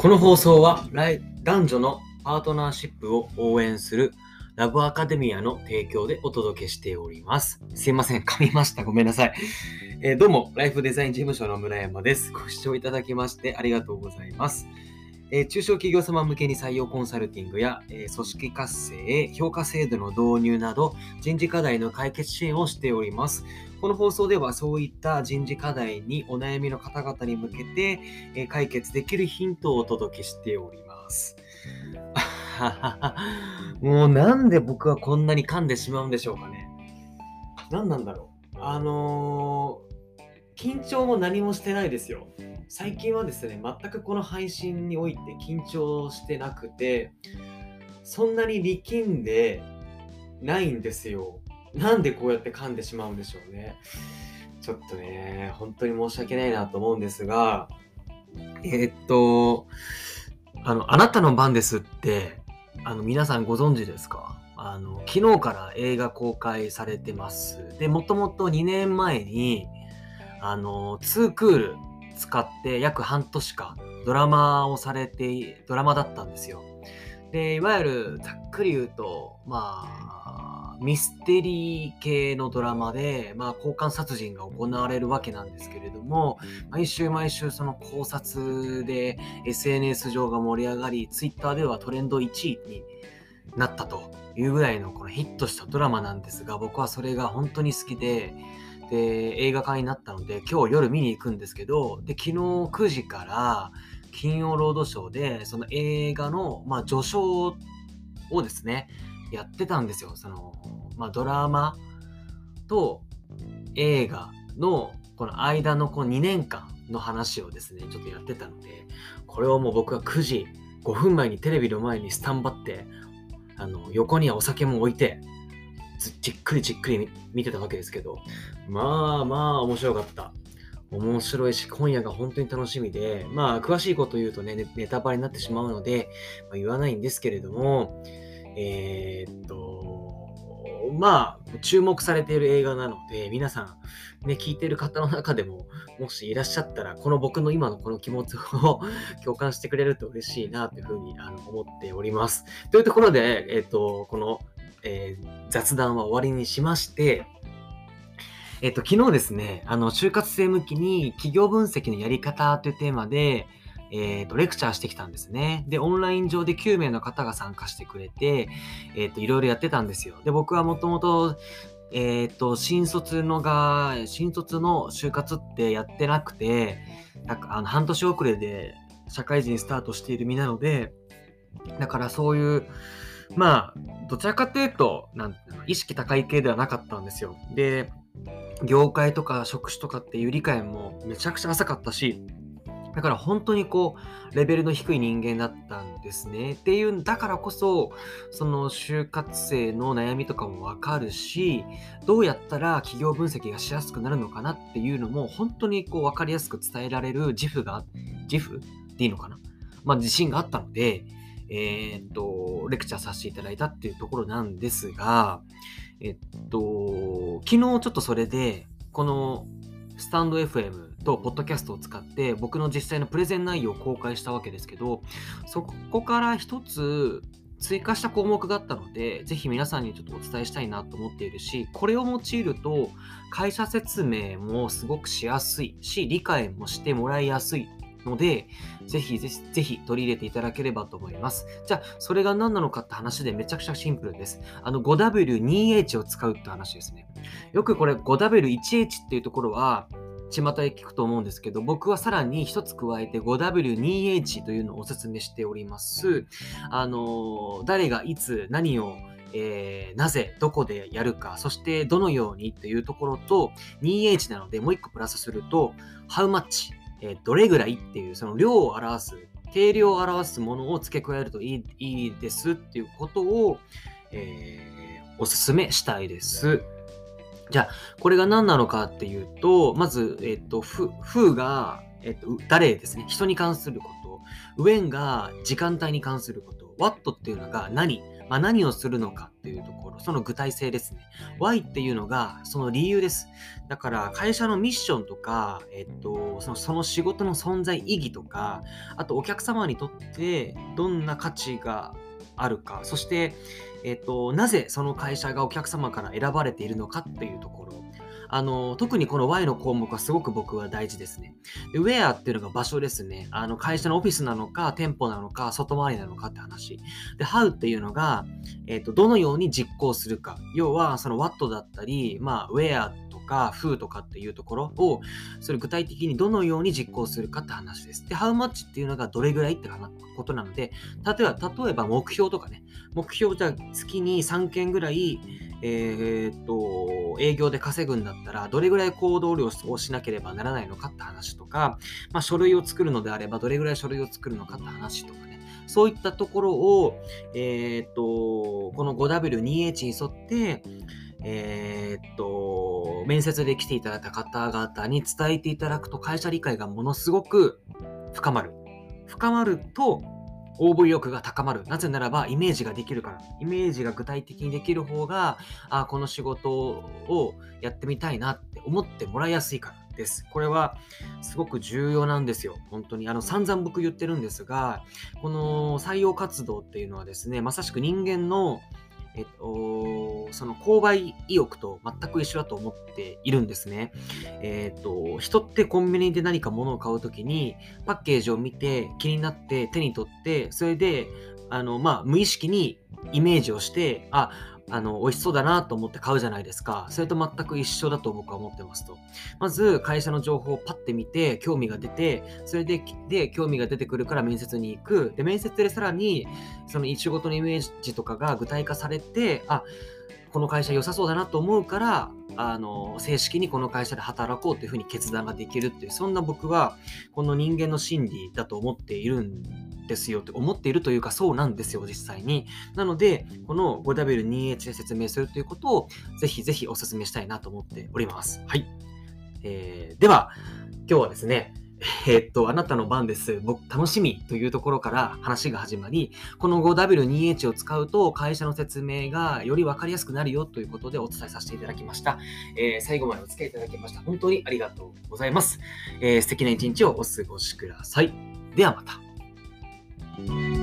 この放送は男女のパートナーシップを応援するラブアカデミアの提供でお届けしております。すいません、噛みました。ごめんなさい。えー、どうも、ライフデザイン事務所の村山です。ご視聴いただきましてありがとうございます。えー、中小企業様向けに採用コンサルティングや、えー、組織活性、評価制度の導入など人事課題の解決支援をしております。この放送ではそういった人事課題にお悩みの方々に向けて、えー、解決できるヒントをお届けしております。もうなんで僕はこんなに噛んでしまうんでしょうかね。何なんだろう。あの緊張も何もしてないですよ。最近はですね、全くこの配信において緊張してなくて、そんなに力んでないんですよ。なんでこうやって噛んでしまうんでしょうね。ちょっとね、本当に申し訳ないなと思うんですが、えー、っと、あの、あなたの番ですって、あの、皆さんご存知ですか？あの、昨日から映画公開されてます。で、もともと2年前に、あの、2クール使って約半年間ドラマをされて、ドラマだったんですよ。で、いわゆるざっくり言うと、まあ、ミステリー系のドラマで、まあ、交換殺人が行われるわけなんですけれども、毎週毎週その考察で SNS 上が盛り上がり、Twitter ではトレンド1位になったというぐらいのこのヒットしたドラマなんですが、僕はそれが本当に好きで、で、映画化になったので、今日夜見に行くんですけど、で、昨日9時から金曜ロードショーで、その映画の、まあ、序章をですね、やってたんですよ。その、まあ、ドラマと映画のこの間のこの2年間の話をですね、ちょっとやってたので、これをもう僕は9時5分前にテレビの前にスタンバって、あの、横にはお酒も置いて、じっくりじっくり見てたわけですけど、まあまあ面白かった。面白いし、今夜が本当に楽しみで、まあ詳しいこと言うとね、ネタバレになってしまうので、まあ、言わないんですけれども、えー、っと、まあ、注目されている映画なので、皆さん、ね、聞いてる方の中でも、もしいらっしゃったら、この僕の今のこの気持ちを 共感してくれると嬉しいな、というふうにあの思っております。というところで、えっと、このえー、雑談は終わりにしまして、えっと、昨日ですね、あの、就活生向きに企業分析のやり方というテーマで、えっ、と、レクチャーしてきたんですね。で、オンライン上で9名の方が参加してくれて、えっ、と、いろいろやってたんですよ。で、僕はもともと、えっ、と、新卒のが、新卒の就活ってやってなくて、なんか、あの、半年遅れで社会人スタートしている身なので、だからそういう、まあ、どちらかというと、なん意識高い系ではなかったんですよ。で、業界とか職種とかっていう理解もめちゃくちゃ浅かったし、だから本当にこう、レベルの低い人間だったんですね。っていうだからこそ、その就活生の悩みとかもわかるし、どうやったら企業分析がしやすくなるのかなっていうのも、本当にこう分かりやすく伝えられる自負が、自負？でいいのかな？まあ自信があったので、えー、っと、レクチャーさせていただいたっていうところなんですが、えっと、昨日ちょっとそれで、このスタンド FM とポッドキャストを使って僕の実際のプレゼン内容を公開したわけですけど、そこから一つ追加した項目があったので、ぜひ皆さんにちょっとお伝えしたいなと思っているし、これを用いると会社説明もすごくしやすいし、理解もしてもらいやすいので、ぜひぜひぜひ取り入れていただければと思います。じゃあ、それが何なのかって話でめちゃくちゃシンプルです。あの 5W2H を使うって話ですね。よくこれ 5W1H っていうところは、巷で聞くと思うんですけど、僕はさらに一つ加えて 5W2H というのをお勧めしております。あの、誰がいつ何をえー、なぜ、どこでやるか、そしてどのようにっていうところと 2H なのでもう一個プラスすると How much えー、どれぐらいっていうその量を表す、定量を表すものを付け加えるといいいいですっていうことを、えー、お勧めしたいです。じゃあ、これが何なのかっていうと、まず、えっ、ー、と、ふ、ふが、えっ、ー、と、誰ですね。人に関すること。ウェンが時間帯に関すること。ワットっていうのが何？まあ、何をするのかっていうところ、その具体性ですね。Y っていうのがその理由です。だから会社のミッションとか、えっと、そのその仕事の存在意義とか、あとお客様にとってどんな価値があるか、そして、えっと、なぜその会社がお客様から選ばれているのかっていうところ。あの、特にこの Y の項目はすごく僕は大事ですね。で、Where っていうのが場所ですね。あの、会社のオフィスなのか、店舗なのか、外回りなのかって話。で、How っていうのが、えっ、ー、と、どのように実行するか。要は、その What だったり、まあ、Where とか、Who とかっていうところを、それ具体的にどのように実行するかって話です。で、How much っていうのがどれぐらいってことなので、例えば、例えば目標とかね、目標じゃ月に3件ぐらい、えー、っと、営業で稼ぐんだったら、どれぐらい行動量をしなければならないのかって話とか、まあ、書類を作るのであれば、どれぐらい書類を作るのかって話とかね、そういったところを、えー、っと、この 5W2H に沿って、えー、っと、面接で来ていただいた方々に伝えていただくと会社理解がものすごく深まる。深まると、応募意欲が高まる。なぜならば、イメージができるから。イメージが具体的にできる方が、あこの仕事をやってみたいなって思ってもらいやすいからです。これはすごく重要なんですよ。本当に。あの、散々僕言ってるんですが、この採用活動っていうのはですね、まさしく人間のえっと、その購買意欲と全く一緒だと思っているんですね。えっと、人ってコンビニで何か物を買うときに、パッケージを見て気になって手に取って、それで、あの、まあ、無意識にイメージをして、あ、あの、美味しそうだなと思って買うじゃないですか。それと全く一緒だと僕は思ってますと。まず、会社の情報をパッて見て、興味が出て、それで、で、興味が出てくるから面接に行く。で、面接でさらに、その仕事のイメージとかが具体化されて、あ、この会社良さそうだなと思うから、あの、正式にこの会社で働こうというふうに決断ができるっていう、そんな僕は、この人間の心理だと思っているんですよって思っているというかそうなんですよ実際になのでこの 5W2H で説明するということをぜひぜひお勧めしたいなと思っておりますはい、えー、では今日はですねえー、っと、あなたの番です。僕、楽しみというところから話が始まり、この 5W2H を使うと会社の説明がより分かりやすくなるよということでお伝えさせていただきました。えー、最後までお付き合いいただきました。本当にありがとうございます。えー、素敵な一日をお過ごしください。ではまた。Bye.